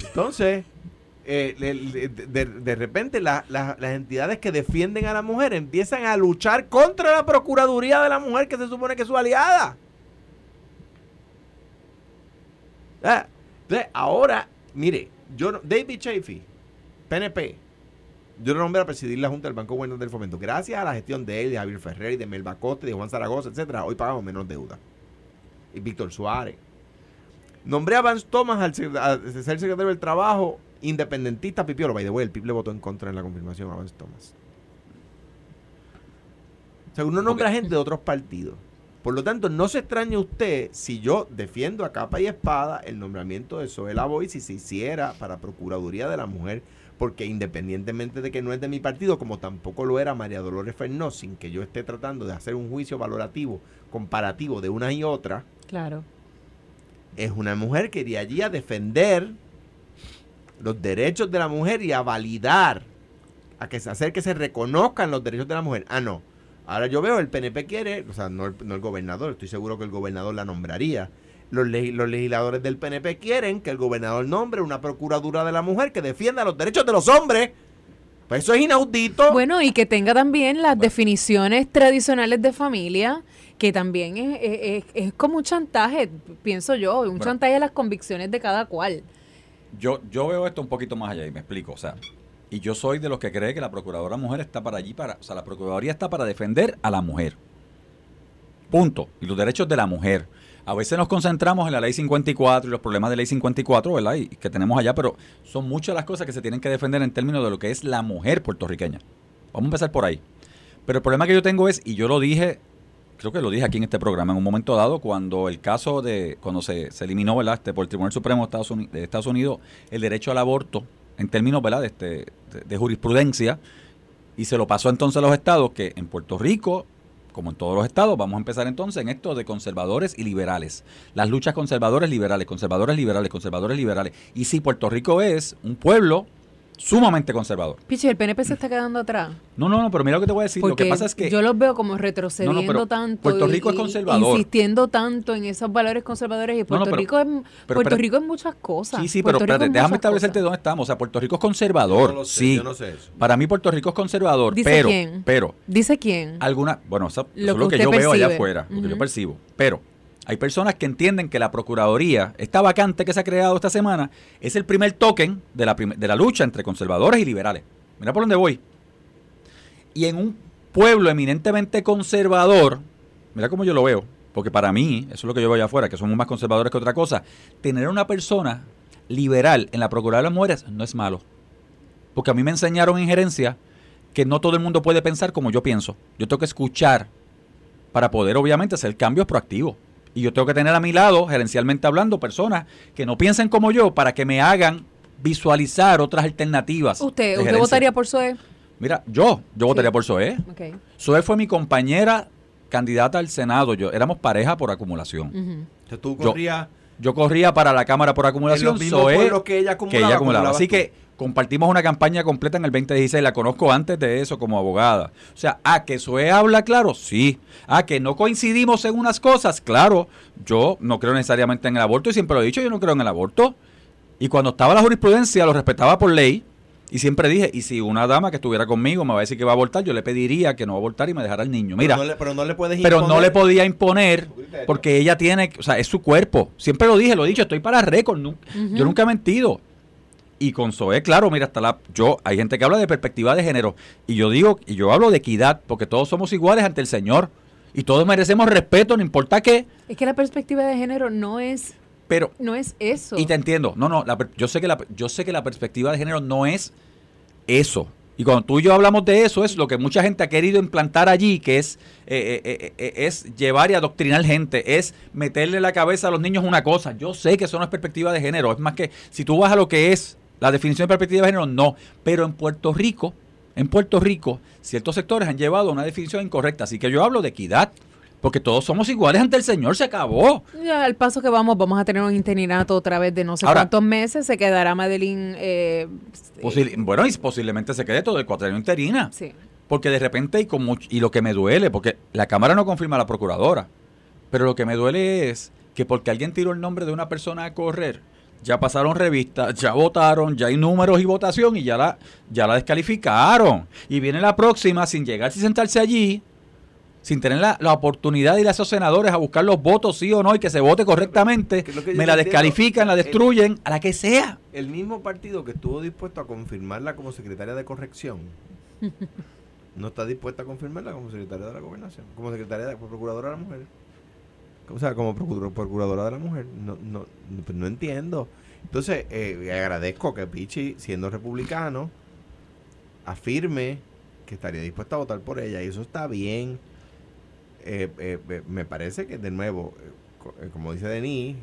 Entonces, *laughs* eh, de, repente las entidades que defienden a la mujer empiezan a luchar contra la Procuraduría de la Mujer, que se supone que es su aliada. Ah, entonces, ahora, mire, yo David Chafee PNP, yo lo nombré a presidir la Junta del Banco Bueno del Fomento. Gracias a la gestión de él, de Javier Ferrer, de Melba Cote, de Juan Zaragoza, etcétera, hoy pagamos menos deuda. Y Víctor Suárez. Nombré a Vance Thomas al ser, secretario del Trabajo, independentista Pipiolo. By the way, el PIB le votó en contra en la confirmación a Vance Thomas. O sea, uno nombra gente de otros partidos. Por lo tanto, no se extrañe usted si yo defiendo a capa y espada el nombramiento de Zoela Boy si se hiciera para Procuraduría de la Mujer porque independientemente de que no es de mi partido, como tampoco lo era María Dolores Fernó, sin que yo esté tratando de hacer un juicio valorativo, comparativo de una y otra, claro. es una mujer que iría allí a defender los derechos de la mujer y a validar, a que se hacer que se reconozcan los derechos de la mujer. Ah, no. Ahora yo veo, el PNP quiere, o sea, no no el gobernador, estoy seguro que el gobernador la nombraría, los, legisladores del PNP quieren que el gobernador nombre una procuradura de la mujer que defienda los derechos de los hombres. Pues eso es inaudito. Bueno, y que tenga también las definiciones tradicionales de familia, que también es, es, como un chantaje, pienso yo, un chantaje a las convicciones de cada cual. Yo, yo veo esto un poquito más allá y me explico. O sea, y yo soy de los que cree que la procuradora mujer está para allí, para, o sea, la procuraduría está para defender a la mujer. Punto. Y los derechos de la mujer. A veces nos concentramos en la ley 54 y los problemas de ley 54, ¿verdad? Y que tenemos allá, pero son muchas las cosas que se tienen que defender en términos de lo que es la mujer puertorriqueña. Vamos a empezar por ahí. Pero el problema que yo tengo es, y yo lo dije, creo que lo dije aquí en este programa en un momento dado, cuando el caso de, cuando se, eliminó, ¿verdad? Este, por el Tribunal Supremo de Estados, Unidos, de Estados Unidos el derecho al aborto, en términos, ¿verdad? De, este, de jurisprudencia, y se lo pasó entonces a los estados que en Puerto Rico como en todos los estados, vamos a empezar entonces en esto de conservadores y liberales. Las luchas conservadores liberales, conservadores liberales, conservadores liberales. Y si Puerto Rico es un pueblo sumamente conservador. Pichi, el PNP se está quedando atrás. No, no, no, pero mira lo que te voy a decir. lo que pasa es que. Yo los veo como retrocediendo tanto. Puerto Rico es conservador. Insistiendo tanto en esos valores conservadores. Y Puerto, Rico, es, Puerto Rico es muchas cosas. Sí, sí, pero espérate, déjame establecerte dónde estamos. O sea, Puerto Rico es conservador. Yo sí. Yo no sé eso. Para mí, Puerto Rico es conservador. ¿Dice pero, quién? Pero. ¿Dice quién? Alguna. Bueno, eso, es lo que yo veo allá afuera. Lo que yo percibo. Pero hay personas que entienden que la Procuraduría, esta vacante que se ha creado esta semana, es el primer token de la, de la lucha entre conservadores y liberales. Mira por dónde voy. Y en un pueblo eminentemente conservador, mira cómo yo lo veo, porque para mí, eso es lo que yo veo allá afuera, que somos más conservadores que otra cosa, tener una persona liberal en la Procuraduría de las Mujeres no es malo. Porque a mí me enseñaron en gerencia que no todo el mundo puede pensar como yo pienso. Yo tengo que escuchar para poder, obviamente, hacer cambios proactivos. Y yo tengo que tener a mi lado, gerencialmente hablando, personas que no piensen como yo para que me hagan visualizar otras alternativas. ¿Usted, ¿usted votaría por SOE? Mira, yo, yo votaría por SOE. Okay. SOE fue mi compañera candidata al Senado. Yo, éramos pareja por acumulación. ¿Tú corrías? Yo, corría para la Cámara por acumulación. SOE, que ella acumulaba. Que ella acumulaba. Así que compartimos una campaña completa en el 2016, la conozco antes de eso como abogada. O sea, ¿a que Zoe habla claro? Sí. ¿A que no coincidimos en unas cosas? Claro. Yo no creo necesariamente en el aborto y siempre lo he dicho, yo no creo en el aborto. Y cuando estaba la jurisprudencia lo respetaba por ley, Y siempre dije, y si una dama que estuviera conmigo me va a decir que va a abortar, yo le pediría que no va a abortar y me dejara el niño. Mira, pero no le, puedes Pero no le podía imponer porque ella tiene, o sea, es su cuerpo. Siempre lo dije, lo he dicho, estoy para récord. Yo nunca he mentido. Y con Zoe, claro, mira, hasta la. Yo, hay gente que habla de perspectiva de género. Y yo digo, y yo hablo de equidad, porque todos somos iguales ante el Señor. Y todos merecemos respeto, no importa qué. Es que la perspectiva de género no es. Pero. No es eso. Y te entiendo. No, no, yo, sé que la, yo sé que la perspectiva de género no es eso. Y cuando tú y yo hablamos de eso, es lo que mucha gente ha querido implantar allí, que es, eh, eh, eh, es llevar y adoctrinar gente, es meterle la cabeza a los niños una cosa. Yo sé que eso no es perspectiva de género, es más que si tú vas a lo que es la definición de perspectiva de género, no. Pero en Puerto Rico, en Puerto Rico, ciertos sectores han llevado una definición incorrecta. Así que yo hablo de equidad. Porque todos somos iguales ante el Señor, se acabó. Ya, al paso que vamos, vamos a tener un interinato otra vez de no sé cuántos meses. Se quedará Madeline. Eh, bueno, y posiblemente se quede todo el cuatrienio interina. Sí. Porque de repente, y, con y lo que me duele, porque la Cámara no confirma a la procuradora, pero lo que me duele es que porque alguien tiró el nombre de una persona a correr, ya pasaron revistas, ya votaron, ya hay números y votación y ya la, ya la descalificaron. Y viene la próxima sin llegar y sentarse allí, sin tener la, oportunidad de ir a esos senadores a buscar los votos, sí o no, y que se vote correctamente, me la descalifican, la destruyen, a la que sea. El mismo partido que estuvo dispuesto a confirmarla como secretaria de corrección, *laughs* no está dispuesta a confirmarla como secretaria de la gobernación, como secretaria de procuradora de la mujer o sea, como procuradora de la mujer. No, no, pues no entiendo. Entonces, eh, agradezco que Pichi, siendo republicano, afirme que estaría dispuesto a votar por ella. Y eso está bien. Eh, eh, me parece que, de nuevo, como dice Denis,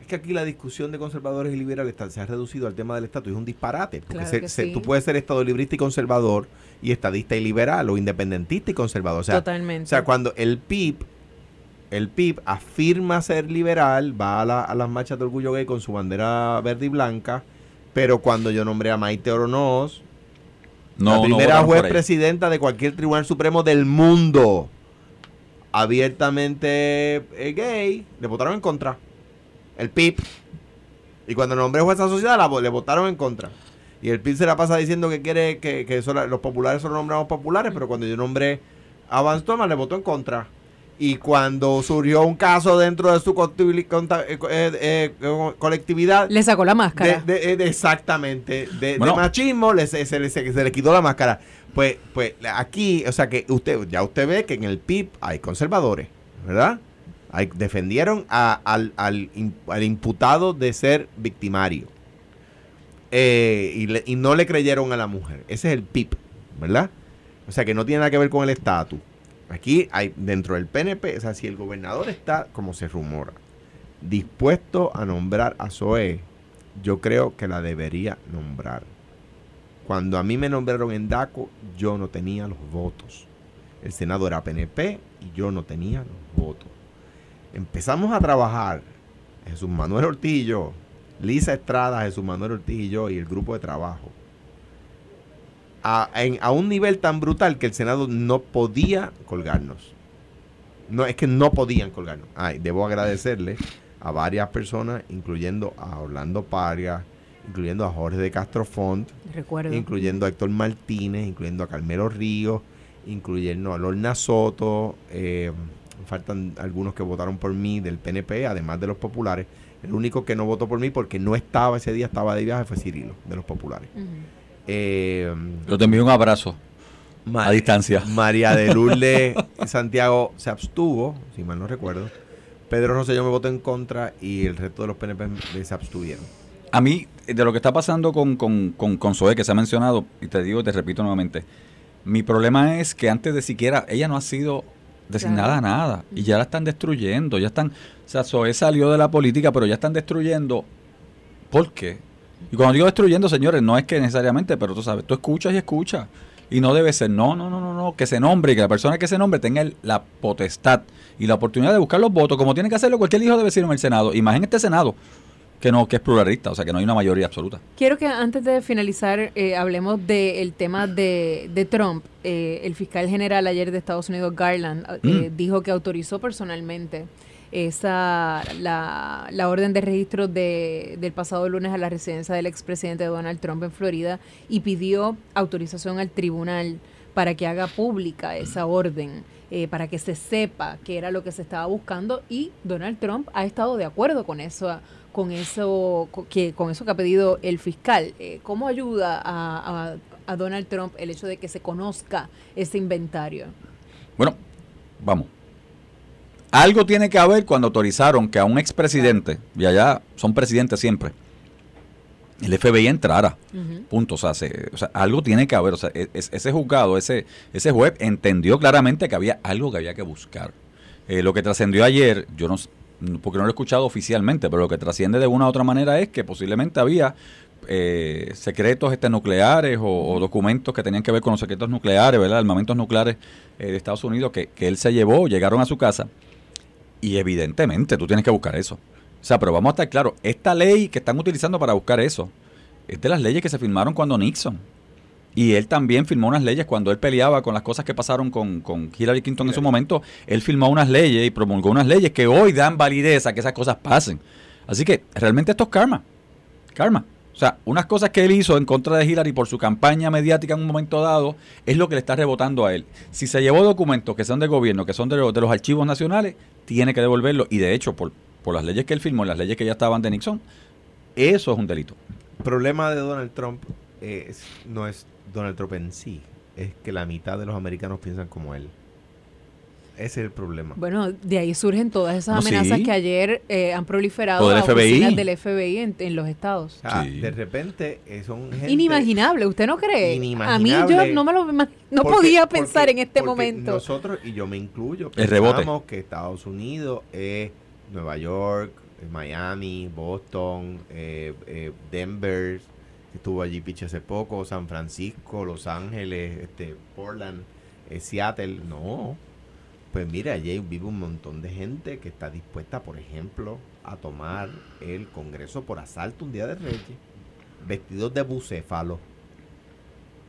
es que aquí la discusión de conservadores y liberales se ha reducido al tema del estatus. Es un disparate. Porque tú puedes ser estado librista y conservador y estadista y liberal o independentista y conservador. O sea, Totalmente. O sea, cuando el PIB el PIB afirma ser liberal, va a, las marchas de orgullo gay con su bandera verde y blanca, pero cuando yo nombré a Maite Oronoz, la primera juez presidenta de cualquier tribunal supremo del mundo, abiertamente eh, gay, le votaron en contra. El PIB. Y cuando nombré jueza sociedad, la, le votaron en contra. Y el PIB se la pasa diciendo que quiere que, los populares solo nombramos populares, pero cuando yo nombré a Vance Thomas, le votó en contra y cuando surgió un caso dentro de su eh, eh, eh, colectividad... Le sacó la máscara. exactamente, de, machismo le, se, le, quitó la máscara. Pues, pues aquí, o sea que usted ya usted ve que en el PIB hay conservadores, ¿verdad? Hay, defendieron al, al, imputado de ser victimario. y, y no le creyeron a la mujer. Ese es el PIB, ¿verdad? O sea que no tiene nada que ver con el estatus. Aquí hay dentro del PNP, o sea, si el gobernador está, como se rumora, dispuesto a nombrar a Zoe, yo creo que la debería nombrar. Cuando a mí me nombraron en DACO, yo no tenía los votos. El Senado era PNP y yo no tenía los votos. Empezamos a trabajar, Jesús Manuel Ortillo, Lisa Estrada, Jesús Manuel Ortillo y el grupo de trabajo a, un nivel tan brutal que el Senado no podía colgarnos. No, es que no podían colgarnos. Ay, debo agradecerle a varias personas, incluyendo a Orlando Paria, incluyendo a Jorge de Castro Font, incluyendo a Héctor Martínez, incluyendo a Carmelo Ríos, incluyendo a Lorna Soto, eh, faltan algunos que votaron por mí del PNP, además de los populares. El único que no votó por mí porque no estaba ese día, estaba de viaje, fue Cirilo, de los populares. Eh, Yo te envío un abrazo a distancia. María de *laughs* Lourdes Santiago se abstuvo, si mal no recuerdo. Pedro Rosselló me votó en contra y el resto de los PNP se abstuvieron. A mí, de lo que está pasando con, con, con, Zoe, que se ha mencionado, y te digo, te repito nuevamente, mi problema es que antes de siquiera, ella no ha sido designada a nada, y ya la están destruyendo, ya están, o sea, Zoe salió de la política, pero ya están destruyendo. ¿Por qué? Y cuando digo destruyendo, señores, no es que necesariamente, pero tú sabes, tú escuchas y escuchas. Y no debe ser, no, no, no, no, no, que se nombre y que la persona que se nombre tenga la potestad y la oportunidad de buscar los votos, como tiene que hacerlo cualquier hijo de vecino en el Senado. En este Senado, que no que es pluralista, o sea, que no hay una mayoría absoluta. Quiero que antes de finalizar eh, hablemos del tema de, de Trump. Eh, el fiscal general ayer de Estados Unidos, Garland, eh, mm. dijo que autorizó personalmente esa la, orden de registro de, del pasado lunes a la residencia del expresidente Donald Trump en Florida y pidió autorización al tribunal para que haga pública esa orden, eh, para que se sepa qué era lo que se estaba buscando y Donald Trump ha estado de acuerdo con eso con eso que con eso que ha pedido el fiscal. Eh, ¿Cómo ayuda a, a Donald Trump el hecho de que se conozca ese inventario? Bueno, vamos, algo tiene que haber cuando autorizaron que a un expresidente, y allá son presidentes siempre, el FBI entrara. Punto. O sea, algo tiene que haber. O sea, e, ese juzgado, ese, ese juez entendió claramente que había algo que había que buscar. Eh, lo que trascendió ayer, yo no porque no lo he escuchado oficialmente, pero lo que trasciende de una u otra manera es que posiblemente había eh, secretos este, nucleares o, documentos que tenían que ver con los secretos nucleares, ¿verdad? Armamentos nucleares eh, de Estados Unidos que, que él se llevó, llegaron a su casa y evidentemente tú tienes que buscar eso. O sea, pero vamos a estar claros, esta ley que están utilizando para buscar eso es de las leyes que se firmaron cuando Nixon. Y él también firmó unas leyes cuando él peleaba con las cosas que pasaron con, con Hillary Clinton en su momento. Él firmó unas leyes y promulgó unas leyes que hoy dan validez a que esas cosas pasen. Así que realmente esto es karma. Karma. O sea, unas cosas que él hizo en contra de Hillary por su campaña mediática en un momento dado es lo que le está rebotando a él. Si se llevó documentos que son de gobierno, que son de, los archivos nacionales, tiene que devolverlo. Y de hecho, por, por las leyes que él firmó, las leyes que ya estaban de Nixon, eso es un delito. El problema de Donald Trump no es Donald Trump en sí, es que la mitad de los americanos piensan como él. Ese es el problema. Bueno, de ahí surgen todas esas amenazas que ayer eh, han proliferado a oficinas del FBI en, los estados. De repente eh, son gente Inimaginable, ¿usted no cree? A mí yo no me lo no podía pensar en este momento. Nosotros, y yo me incluyo, pensamos que Estados Unidos es Nueva York, Miami, Boston, eh, Denver, estuvo allí Piche hace poco, San Francisco, Los Ángeles, este, Portland, Seattle. No, pues mira, allí vive un montón de gente que está dispuesta, por ejemplo, a tomar el Congreso por asalto un día de Reyes, vestidos de bucéfalo.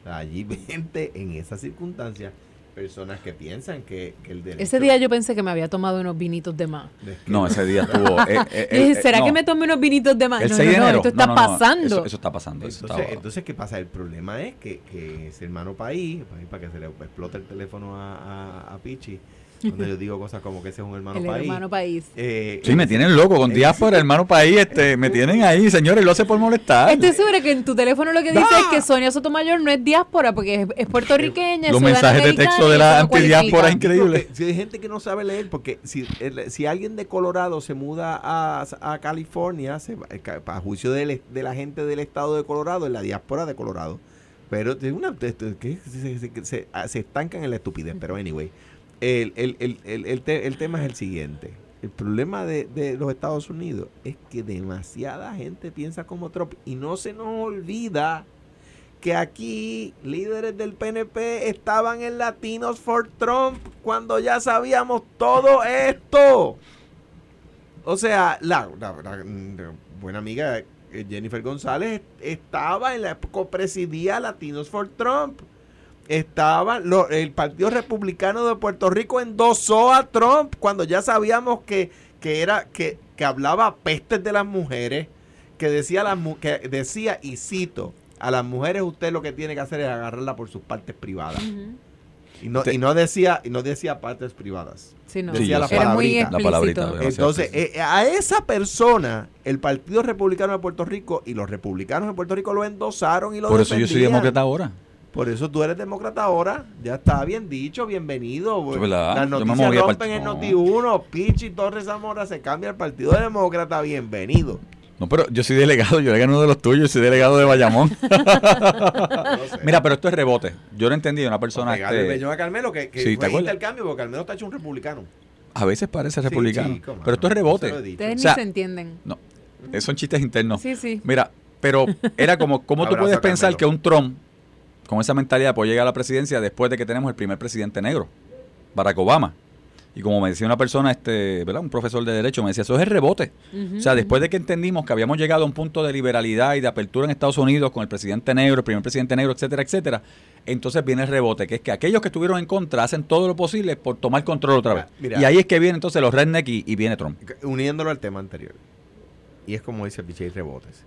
Allí *laughs* gente en esas circunstancias personas que piensan que, el derecho... Ese día yo pensé que me había tomado unos vinitos de más. No, ese día estuvo... Eh, *laughs* eh, eh, ¿Será que me tomé unos vinitos de más? no, no, no, esto está pasando. Eso, está pasando. Entonces, entonces, ¿qué pasa? El problema es que, que ese hermano país, para que se le explote el teléfono a, a, a Pichi, donde yo digo cosas como que ese es un hermano el país. hermano país. Eh, sí, me tienen loco con diáspora, hermano país, este, me tienen ahí, señores, lo hace por molestar. Estoy segura que en tu teléfono lo que dice es que Sonia Sotomayor no es diáspora porque es, puertorriqueña. Los mensajes de texto de la antidiáspora es increíble. Si hay gente que no sabe leer, porque si, si alguien de Colorado se muda a, a California, se, a juicio de, de la gente del estado de Colorado, en la diáspora de Colorado. Pero una, que se, se, se, se estancan en la estupidez, pero anyway el, el, el, el, tema es el siguiente. El problema de, de, los Estados Unidos es que demasiada gente piensa como Trump y no se nos olvida que aquí líderes del PNP estaban en Latinos for Trump cuando ya sabíamos todo esto. O sea, la, la, buena amiga eh, Jennifer González estaba en la presidía Latinos for Trump estaba el Partido Republicano de Puerto Rico endosó a Trump cuando ya sabíamos que, que era que, que hablaba pestes de las mujeres, que decía las que decía y cito, a las mujeres usted lo que tiene que hacer es agarrarla por sus partes privadas. Y no, y no decía y no decía partes privadas. Decía la, palabrita. Entonces, eh, a esa persona, el Partido Republicano de Puerto Rico y los republicanos de Puerto Rico lo endosaron y lo Por eso yo soy demócrata ahora. Por eso tú eres demócrata ahora. Ya está bien dicho, bienvenido. Las noticias rompen en Noti1. Pichi Torres Zamora se cambia al Partido Demócrata. Bienvenido. No, pero yo soy delegado, yo era uno de los tuyos, soy delegado de Bayamón. *laughs* Mira, pero esto es rebote. Yo no entendí una persona. Este... a Carmelo que, que sí, fue el cambio porque Carmelo está hecho un republicano. A veces parece republicano. pero esto es rebote. Ustedes ni se entienden. No, son chistes internos. Sí, sí. Mira, pero era como, ¿cómo *laughs* tú puedes pensar que un Trump con esa mentalidad pues llega a la presidencia después de que tenemos el primer presidente negro, Barack Obama. Y como me decía una persona, este, ¿verdad? un profesor de derecho, me decía, eso es el rebote. o sea, después de que entendimos que habíamos llegado a un punto de liberalidad y de apertura en Estados Unidos con el presidente negro, el primer presidente negro, etcétera, etcétera, entonces viene el rebote, que es que aquellos que estuvieron en contra hacen todo lo posible por tomar control otra vez. y ahí es que viene entonces los redneck y, viene Trump. Uniéndolo al tema anterior. Y es como dice Pichey Rebotes.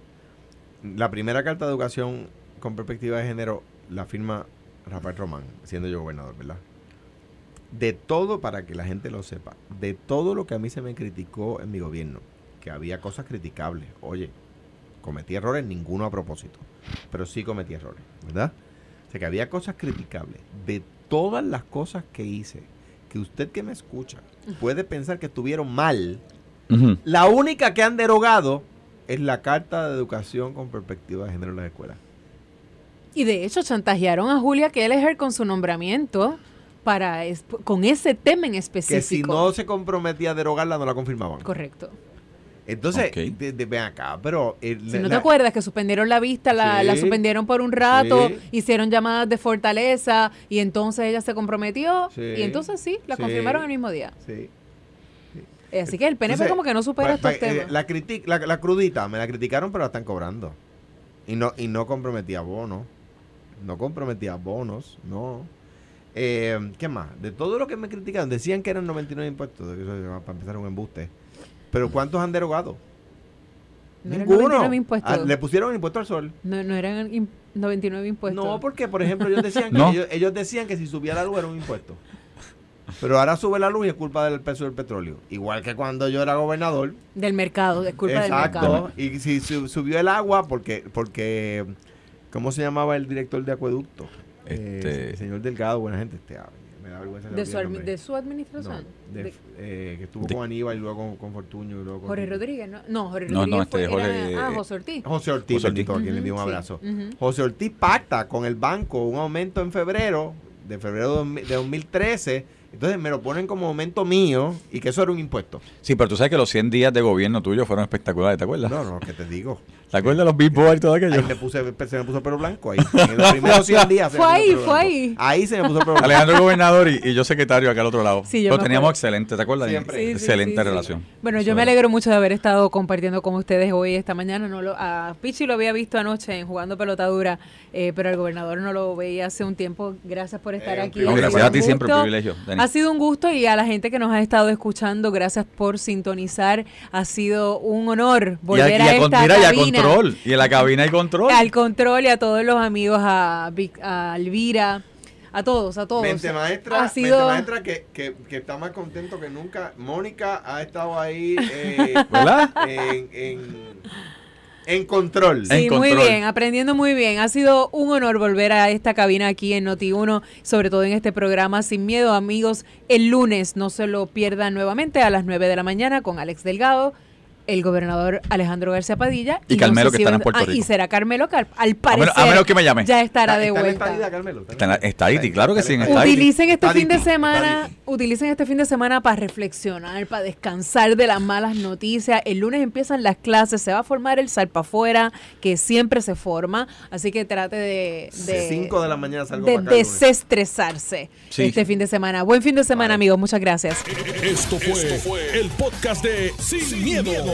La primera carta de educación con perspectiva de género la firma Rafael Román, siendo yo gobernador, ¿verdad? De todo, para que la gente lo sepa, de todo lo que a mí se me criticó en mi gobierno, que había cosas criticables, oye, cometí errores, ninguno a propósito, pero sí cometí errores, ¿verdad? O sea, que había cosas criticables. De todas las cosas que hice, que usted que me escucha puede pensar que estuvieron mal, la única que han derogado es la Carta de Educación con Perspectiva de Género en las escuelas. Y de hecho chantajearon a Julia Kelleher con su nombramiento para con ese tema en específico. Que si no se comprometía a derogarla, no la confirmaban. Correcto. Entonces, ven acá, pero... si no te acuerdas que suspendieron la vista, la, la suspendieron por un rato, hicieron llamadas de fortaleza y entonces ella se comprometió y entonces sí, la confirmaron el mismo día. Sí. Eh, así que el PNP como que no supera estos temas. La, la, la, crudita, me la criticaron, pero la están cobrando. Y no, y no comprometía bonos. No comprometía bonos, no. Eh, ¿Qué más? De todo lo que me criticaron, decían que eran 99 impuestos, para empezar un embuste. Pero ¿cuántos han derogado? Ninguno. Ah, le pusieron impuesto al sol. No, no eran 99 impuestos. No, porque, por ejemplo, ellos decían *laughs* que, ellos, decían que si subía la luz era un impuesto. Pero ahora sube la luz y es culpa del peso del petróleo. Igual que cuando yo era gobernador. Del mercado, es culpa del mercado. Y si subió el agua, porque, porque, ¿cómo se llamaba el director de acueducto? Este... el señor Delgado, buena gente, este, me da vergüenza. ¿De, su, ¿De su administración? Eh, que estuvo con Aníbal y luego con, con Fortuño. Y luego con Jorge Rodríguez, ¿no? No, Jorge Rodríguez no, este, Jorge, ah, José Ortiz. José Ortiz, José Ortiz. a quien le dio un abrazo. José Ortiz pacta con el banco un aumento en febrero, de febrero de 2013 entonces me lo ponen como momento mío y que eso era un impuesto. Sí, pero tú sabes que los 100 días de gobierno tuyo fueron espectaculares, ¿te acuerdas? No, no, que te digo. ¿Te acuerdas de los billboards y todo aquello? Ahí me puse, se me puso pelo blanco ahí. En los primeros 100 días. *laughs* fue ahí, fue ahí. Ahí se me puso pelo blanco. Alejandro gobernador y, yo secretario acá al otro lado. Sí, Pero teníamos excelente, ¿te acuerdas? Siempre. excelente relación. Bueno, yo me alegro mucho de haber estado compartiendo con ustedes hoy, esta mañana. No lo, a Pichi lo había visto anoche en jugando pelotadura, eh, pero al gobernador no lo veía hace un tiempo. Gracias por estar eh, aquí. gracias a ti siempre, un privilegio. Ha sido un gusto y a la gente que nos ha estado escuchando, gracias por sintonizar. Ha sido un honor volver a, esta cabina. Y a control. Y en la cabina hay control. Al control y a todos los amigos, a, a Elvira, a todos, a todos. Mente maestra, ha sido... maestra que, que, que, está más contento que nunca. Mónica ha estado ahí eh, *laughs* en, en en control. Sí, muy bien, aprendiendo muy bien. Ha sido un honor volver a esta cabina aquí en Noti1, sobre todo en este programa Sin Miedo, amigos. El lunes no se lo pierdan nuevamente a las 9 de la mañana con Alex Delgado el gobernador Alejandro García Padilla. Y, Carmelo, que está en Puerto ah, Rico. y será Carmelo, que al, parecer a menos, que me llame. ya estará de vuelta. Está, Carmelo, está, ahí, claro que sí. Está utilicen este fin de semana, utilicen este fin de semana para reflexionar, para descansar de las malas noticias. El lunes empiezan las clases, se va a formar el salpa afuera, que siempre se forma, así que trate de... de 5 de la mañana salgo De desestresarse este fin de semana. Buen fin de semana, amigos. Muchas gracias. Esto fue, el podcast de Sin, miedo